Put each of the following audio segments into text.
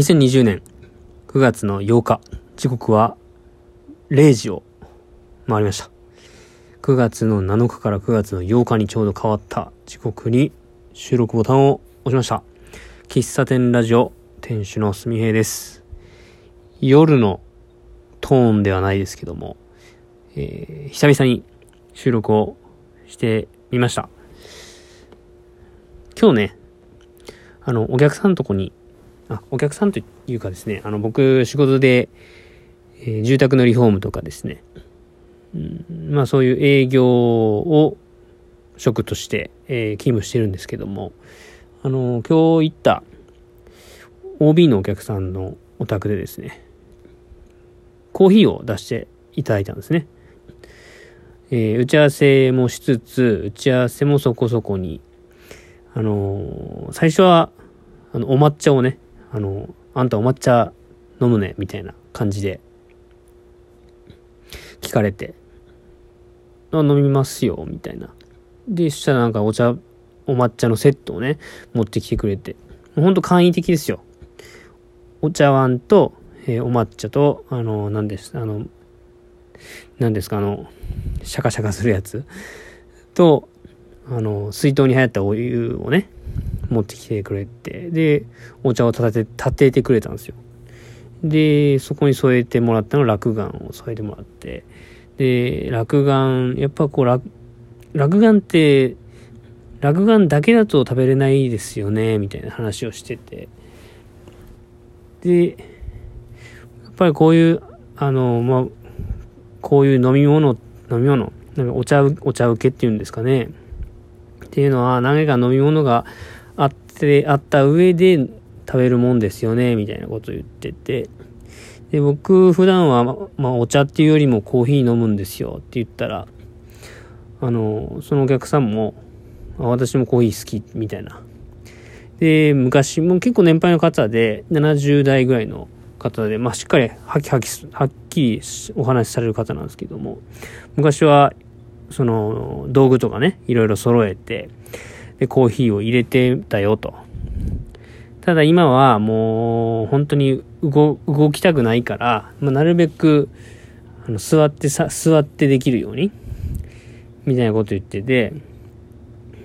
2020年9月の8日、時刻は0時を回りました。9月の7日から9月の8日にちょうど変わった時刻に収録ボタンを押しました。喫茶店ラジオ店主のすみへいです。夜のトーンではないですけども、えー、久々に収録をしてみました。今日ね、あの、お客さんのとこにあ、お客さんというかですね、あの、僕、仕事で、えー、住宅のリフォームとかですね、うん、まあそういう営業を職として、えー、勤務してるんですけども、あの、今日行った OB のお客さんのお宅でですね、コーヒーを出していただいたんですね。えー、打ち合わせもしつつ、打ち合わせもそこそこに、あのー、最初は、あの、お抹茶をね、あの、あんたお抹茶飲むね、みたいな感じで、聞かれて、あ、飲みますよ、みたいな。で、そしたらなんかお茶、お抹茶のセットをね、持ってきてくれて、ほんと簡易的ですよ。お茶碗と、えー、お抹茶と、あの、何です、あの、何ですか、あの、シャカシャカするやつと、あの、水筒に入ったお湯をね、持ってきてくれて、で、お茶を立て、立ててくれたんですよ。で、そこに添えてもらったの落眼を添えてもらって、で、落眼、やっぱこう、落、落眼って、落眼だけだと食べれないですよね、みたいな話をしてて。で、やっぱりこういう、あの、まあ、こういう飲み物、飲み物、なんかお茶、お茶受けっていうんですかね。っていうのは、何か飲み物がて、あった上で食べるもんですよね、みたいなこと言ってて。で、僕、普段は、まあ、お茶っていうよりもコーヒー飲むんですよって言ったら、あの、そのお客さんも、私もコーヒー好き、みたいな。で、昔、も結構年配の方で、70代ぐらいの方で、まあ、しっかり、はきはき、はっきりお話しされる方なんですけども、昔は、その、道具とかね、いろいろ揃えて、で、コーヒーを入れてたよと。ただ今はもう本当に動きたくないから、まあ、なるべくあの座ってさ、座ってできるように、みたいなこと言ってて、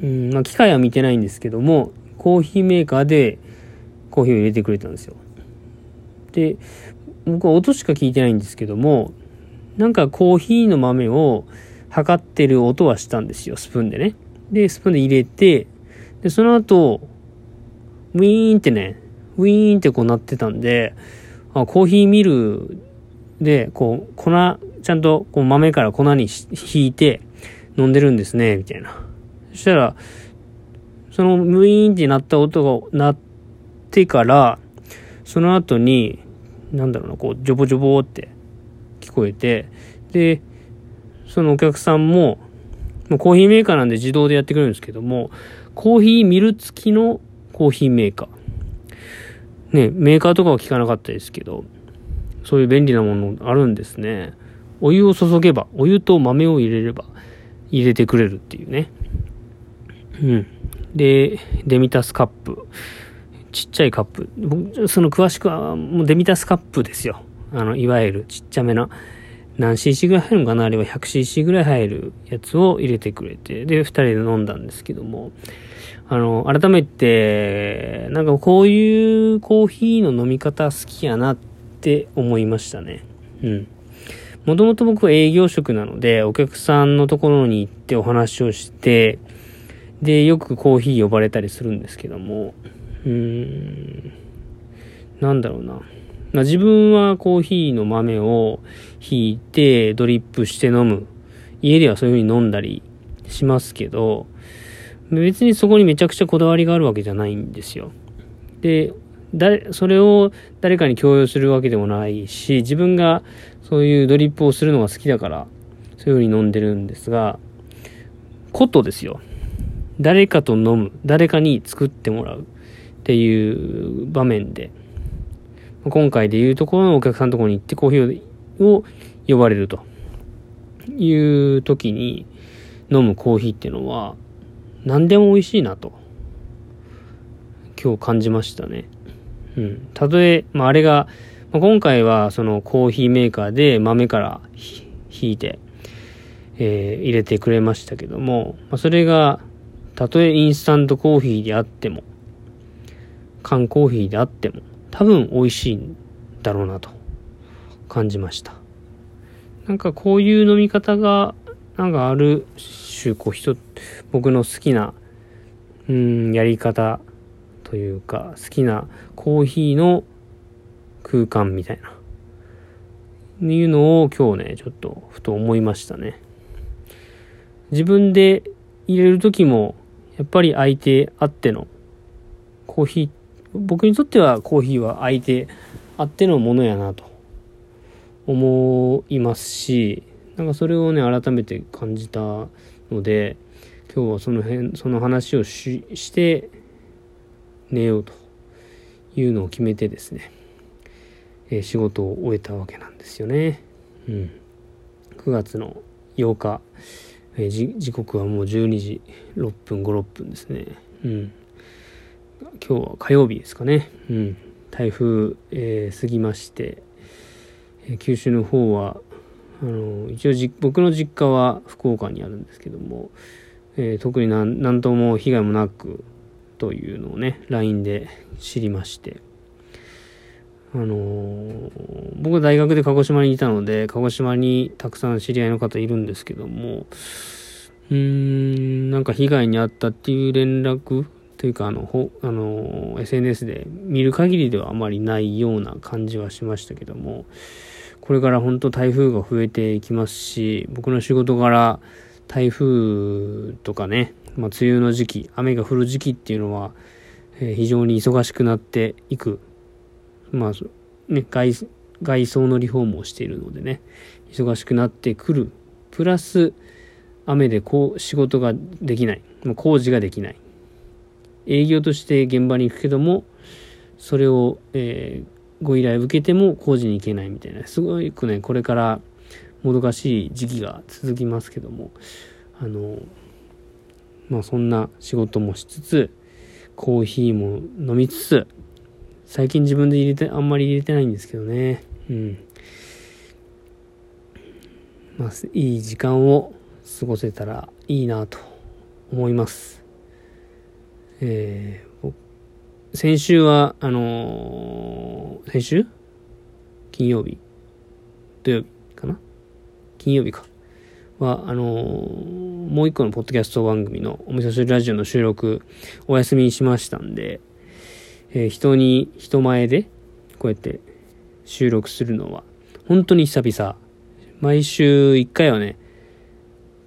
うんまあ、機械は見てないんですけども、コーヒーメーカーでコーヒーを入れてくれたんですよ。で、僕は音しか聞いてないんですけども、なんかコーヒーの豆を測ってる音はしたんですよ、スプーンでね。で、スプーンで入れて、で、その後、ウィーンってね、ウィーンってこうなってたんで、あコーヒーミルで、こう、粉、ちゃんとこう豆から粉に引いて飲んでるんですね、みたいな。そしたら、そのウィーンってなった音が鳴ってから、その後に、なんだろうな、こう、ジョボジョボって聞こえて、で、そのお客さんも、もうコーヒーメーカーなんで自動でやってくれるんですけども、コーヒーミル付きのコーヒーメーカー。ね、メーカーとかは聞かなかったですけど、そういう便利なものあるんですね。お湯を注げば、お湯と豆を入れれば、入れてくれるっていうね。うん。で、デミタスカップ。ちっちゃいカップ。その詳しくは、もうデミタスカップですよ。あの、いわゆるちっちゃめな。何 cc ぐらい入るのかな？あれは 100cc ぐらい入るやつを入れてくれて、で、二人で飲んだんですけども、あの、改めて、なんかこういうコーヒーの飲み方好きやなって思いましたね。うん。もともと僕は営業職なので、お客さんのところに行ってお話をして、で、よくコーヒー呼ばれたりするんですけども、うーん、なんだろうな。まあ、自分はコーヒーの豆をひいてドリップして飲む。家ではそういう風に飲んだりしますけど、別にそこにめちゃくちゃこだわりがあるわけじゃないんですよ。で、誰、それを誰かに強要するわけでもないし、自分がそういうドリップをするのが好きだから、そういう風に飲んでるんですが、ことですよ。誰かと飲む、誰かに作ってもらうっていう場面で、今回でいうところのお客さんのところに行ってコーヒーを呼ばれるという時に飲むコーヒーっていうのは何でも美味しいなと今日感じましたね。うん。たとえ、まあ、あれが、まあ、今回はそのコーヒーメーカーで豆からひいて、えー、入れてくれましたけども、まあ、それが、たとえインスタントコーヒーであっても、缶コーヒーであっても、多分美味しいんだろうなと感じました。なんかこういう飲み方が、なんかある種、こう人、僕の好きな、うん、やり方というか、好きなコーヒーの空間みたいな。いうのを今日ね、ちょっとふと思いましたね。自分で入れる時も、やっぱり相手あってのコーヒー、僕にとってはコーヒーは相手あってのものやなと思いますし、なんかそれをね、改めて感じたので、今日はその辺、その話をしして寝ようというのを決めてですね、えー、仕事を終えたわけなんですよね。うん。9月の8日、えー、時刻はもう12時6分5、6分ですね。うん。今日は火曜日ですかね。うん。台風、えー、過ぎまして、えー、九州の方は、あの、一応じ、僕の実家は福岡にあるんですけども、えー、特になんなんとも被害もなくというのをね、LINE で知りまして、あのー、僕大学で鹿児島にいたので、鹿児島にたくさん知り合いの方いるんですけども、うーん、なんか被害に遭ったっていう連絡というか、あの、ほあの、SNS で見る限りではあまりないような感じはしましたけども、これから本当台風が増えていきますし、僕の仕事から台風とかね、まあ、梅雨の時期、雨が降る時期っていうのは、え、非常に忙しくなっていくまあ、ね、外、外装のリフォームをしているのでね、忙しくなってくる。プラス、雨でこう、仕事ができない。工事ができない。営業として現場に行くけども、それを、えー、ご依頼受けても工事に行けないみたいな、すごくね、これからもどかしい時期が続きますけども、あの、まあそんな仕事もしつつ、コーヒーも飲みつつ、最近自分で入れて、あんまり入れてないんですけどね。うん。まあ、いい時間を過ごせたらいいなと思います。えー、先週は、あのー、先週？金曜日？土曜日かな？金曜日か。は、あのー、もう一個のポッドキャスト番組のお味噌汁ラジオの収録お休みにしましたんで、えー、人に、人前で、こうやって収録するのは、本当に久々。毎週1回はね、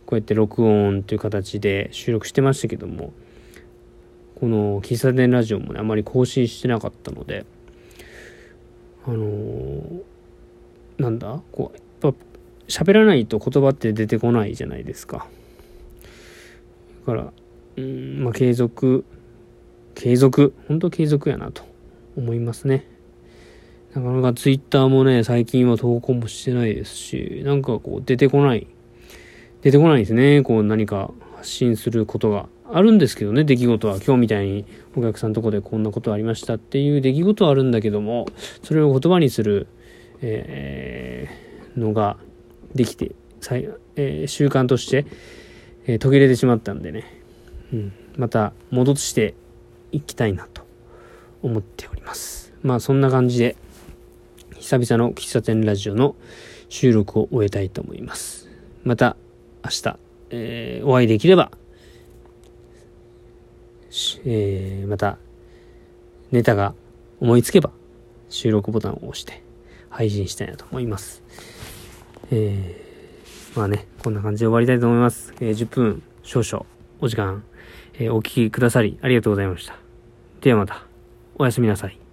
こうやって録音という形で収録してましたけども、この喫茶店ラジオもね、あまり更新してなかったので、あのー、なんだ？こう、やっぱ喋らないと言葉って出てこないじゃないですか。だから、うん、まあ継続継続、本当継続やなと思いますね。なかなかツイッターもね、最近は投稿もしてないですし、なんかこう出てこない、出てこないですね。こう何か発信することがあるんですけどね、出来事は。今日みたいにお客さんのとこでこんなことありましたっていう出来事はあるんだけども、それを言葉にする、えー、のができて、えー、習慣として、えー、途切れてしまったんでね、うん、また戻していきたいなと思っております。まあそんな感じで、久々の喫茶店ラジオの収録を終えたいと思います。また明日、えー、お会いできれば、えー、またネタが思いつけば収録ボタンを押して配信したいなと思います。えー、まあね、こんな感じで終わりたいと思います。えー、10分少々お時間え、お聞きくださりありがとうございました。ではまた、おやすみなさい。